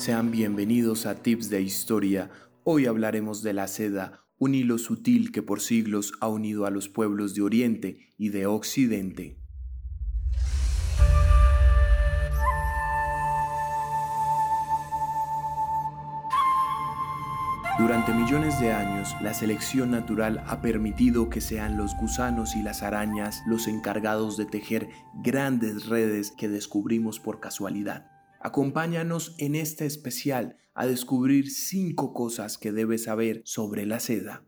Sean bienvenidos a Tips de Historia. Hoy hablaremos de la seda, un hilo sutil que por siglos ha unido a los pueblos de Oriente y de Occidente. Durante millones de años, la selección natural ha permitido que sean los gusanos y las arañas los encargados de tejer grandes redes que descubrimos por casualidad. Acompáñanos en este especial a descubrir cinco cosas que debes saber sobre la seda.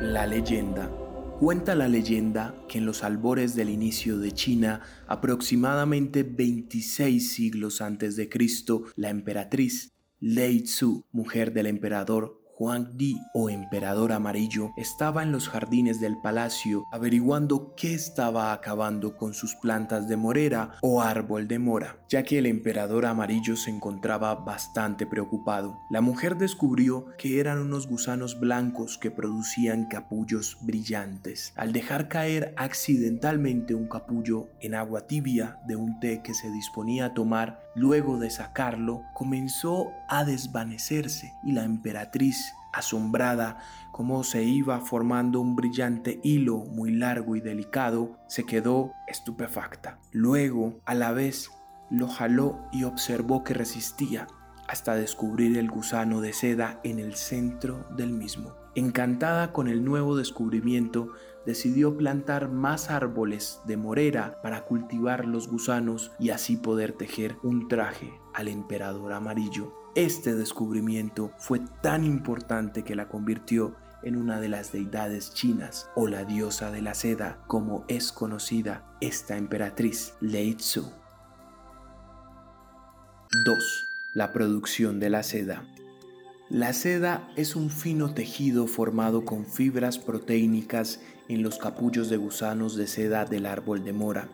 La leyenda. Cuenta la leyenda que en los albores del inicio de China, aproximadamente 26 siglos antes de Cristo, la emperatriz Lei Tzu, mujer del emperador Juan Di o emperador amarillo estaba en los jardines del palacio averiguando qué estaba acabando con sus plantas de morera o árbol de mora, ya que el emperador amarillo se encontraba bastante preocupado. La mujer descubrió que eran unos gusanos blancos que producían capullos brillantes. Al dejar caer accidentalmente un capullo en agua tibia de un té que se disponía a tomar, luego de sacarlo, comenzó a desvanecerse y la emperatriz asombrada como se iba formando un brillante hilo muy largo y delicado, se quedó estupefacta. Luego, a la vez, lo jaló y observó que resistía hasta descubrir el gusano de seda en el centro del mismo. Encantada con el nuevo descubrimiento, decidió plantar más árboles de morera para cultivar los gusanos y así poder tejer un traje al emperador amarillo. Este descubrimiento fue tan importante que la convirtió en una de las deidades chinas o la diosa de la seda como es conocida esta emperatriz Lei Tzu. 2. La producción de la seda. La seda es un fino tejido formado con fibras proteínicas en los capullos de gusanos de seda del árbol de mora.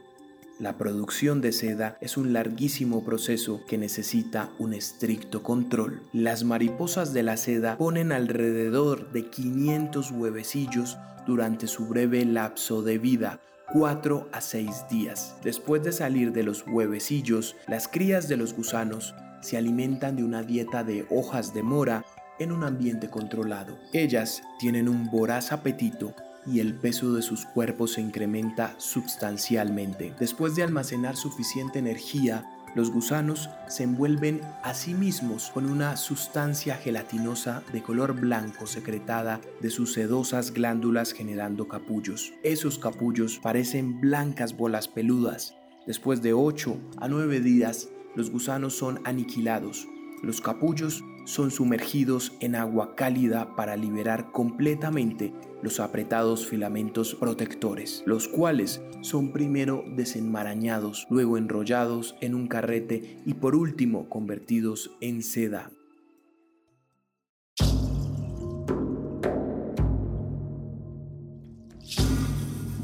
La producción de seda es un larguísimo proceso que necesita un estricto control. Las mariposas de la seda ponen alrededor de 500 huevecillos durante su breve lapso de vida, 4 a 6 días. Después de salir de los huevecillos, las crías de los gusanos se alimentan de una dieta de hojas de mora en un ambiente controlado. Ellas tienen un voraz apetito y el peso de sus cuerpos se incrementa sustancialmente. Después de almacenar suficiente energía, los gusanos se envuelven a sí mismos con una sustancia gelatinosa de color blanco secretada de sus sedosas glándulas generando capullos. Esos capullos parecen blancas bolas peludas. Después de 8 a 9 días, los gusanos son aniquilados. Los capullos son sumergidos en agua cálida para liberar completamente los apretados filamentos protectores, los cuales son primero desenmarañados, luego enrollados en un carrete y por último convertidos en seda.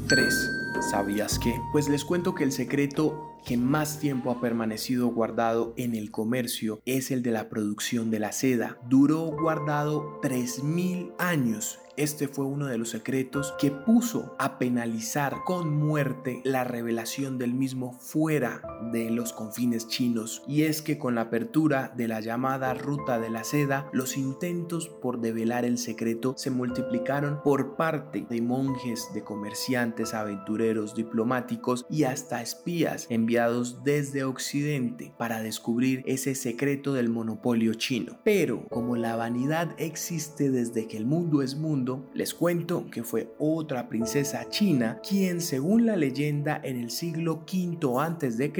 3. ¿Sabías qué? Pues les cuento que el secreto que más tiempo ha permanecido guardado en el comercio es el de la producción de la seda. Duró guardado 3.000 años este fue uno de los secretos que puso a penalizar con muerte la revelación del mismo fuera de los confines chinos. Y es que con la apertura de la llamada ruta de la seda, los intentos por develar el secreto se multiplicaron por parte de monjes, de comerciantes, aventureros, diplomáticos y hasta espías enviados desde Occidente para descubrir ese secreto del monopolio chino. Pero como la vanidad existe desde que el mundo es mundo, les cuento que fue otra princesa china quien, según la leyenda, en el siglo V a.C.,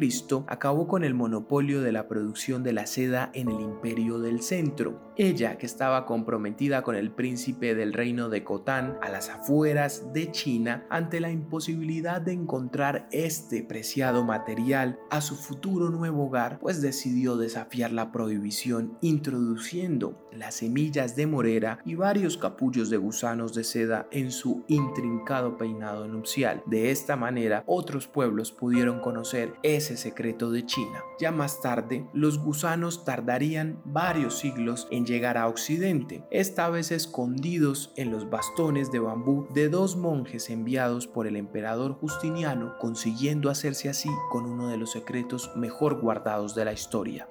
acabó con el monopolio de la producción de la seda en el imperio del centro. Ella, que estaba comprometida con el príncipe del reino de Khotan a las afueras de China, ante la imposibilidad de encontrar este preciado material a su futuro nuevo hogar, pues decidió desafiar la prohibición introduciendo las semillas de morera y varios capullos de gusanos de seda en su intrincado peinado nupcial. De esta manera, otros pueblos pudieron conocer ese secreto de China. Ya más tarde, los gusanos tardarían varios siglos en llegar a Occidente, esta vez escondidos en los bastones de bambú de dos monjes enviados por el emperador Justiniano, consiguiendo hacerse así con uno de los secretos mejor guardados de la historia.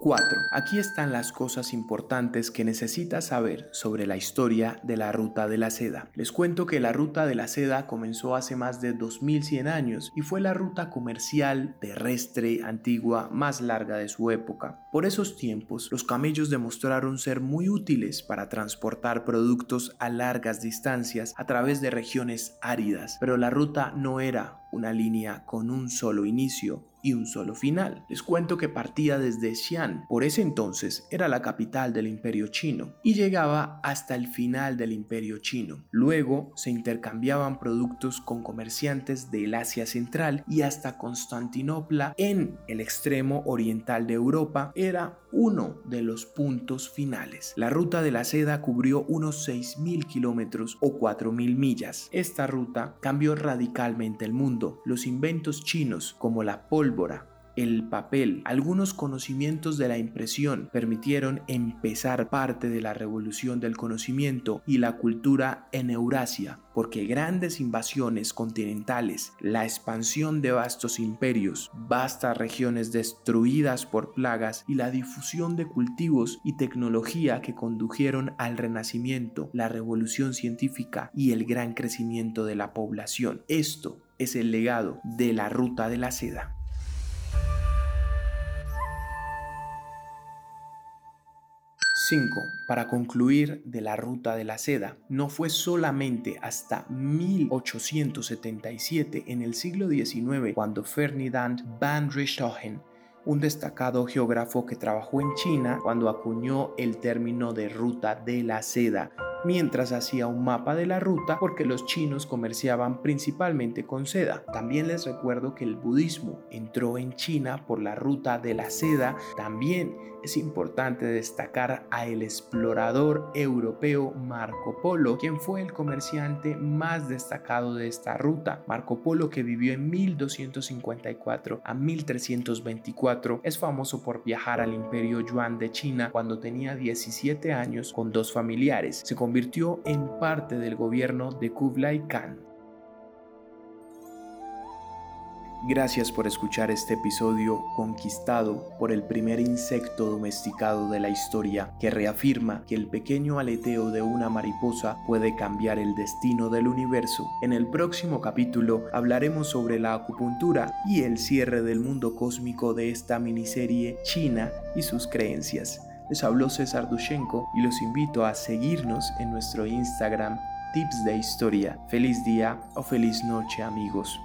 4. Aquí están las cosas importantes que necesitas saber sobre la historia de la Ruta de la Seda. Les cuento que la Ruta de la Seda comenzó hace más de 2100 años y fue la ruta comercial terrestre antigua más larga de su época. Por esos tiempos, los camellos demostraron ser muy útiles para transportar productos a largas distancias a través de regiones áridas, pero la ruta no era una línea con un solo inicio y un solo final. Les cuento que partía desde Xi'an, por ese entonces era la capital del imperio chino, y llegaba hasta el final del imperio chino. Luego se intercambiaban productos con comerciantes del Asia Central y hasta Constantinopla en el extremo oriental de Europa era uno de los puntos finales. La ruta de la seda cubrió unos 6.000 kilómetros o 4.000 millas. Esta ruta cambió radicalmente el mundo. Los inventos chinos como la el papel, algunos conocimientos de la impresión permitieron empezar parte de la revolución del conocimiento y la cultura en Eurasia, porque grandes invasiones continentales, la expansión de vastos imperios, vastas regiones destruidas por plagas y la difusión de cultivos y tecnología que condujeron al renacimiento, la revolución científica y el gran crecimiento de la población. Esto es el legado de la ruta de la seda. 5. Para concluir de la ruta de la seda, no fue solamente hasta 1877 en el siglo XIX cuando Ferdinand van Richthofen un destacado geógrafo que trabajó en China cuando acuñó el término de ruta de la seda mientras hacía un mapa de la ruta porque los chinos comerciaban principalmente con seda. También les recuerdo que el budismo entró en China por la ruta de la seda. También es importante destacar a el explorador europeo Marco Polo, quien fue el comerciante más destacado de esta ruta. Marco Polo, que vivió en 1254 a 1324, es famoso por viajar al imperio Yuan de China cuando tenía 17 años con dos familiares. Se convirtió en parte del gobierno de Kublai Khan. Gracias por escuchar este episodio conquistado por el primer insecto domesticado de la historia que reafirma que el pequeño aleteo de una mariposa puede cambiar el destino del universo. En el próximo capítulo hablaremos sobre la acupuntura y el cierre del mundo cósmico de esta miniserie China y sus creencias. Les habló César Dushenko y los invito a seguirnos en nuestro Instagram Tips de Historia. Feliz día o feliz noche amigos.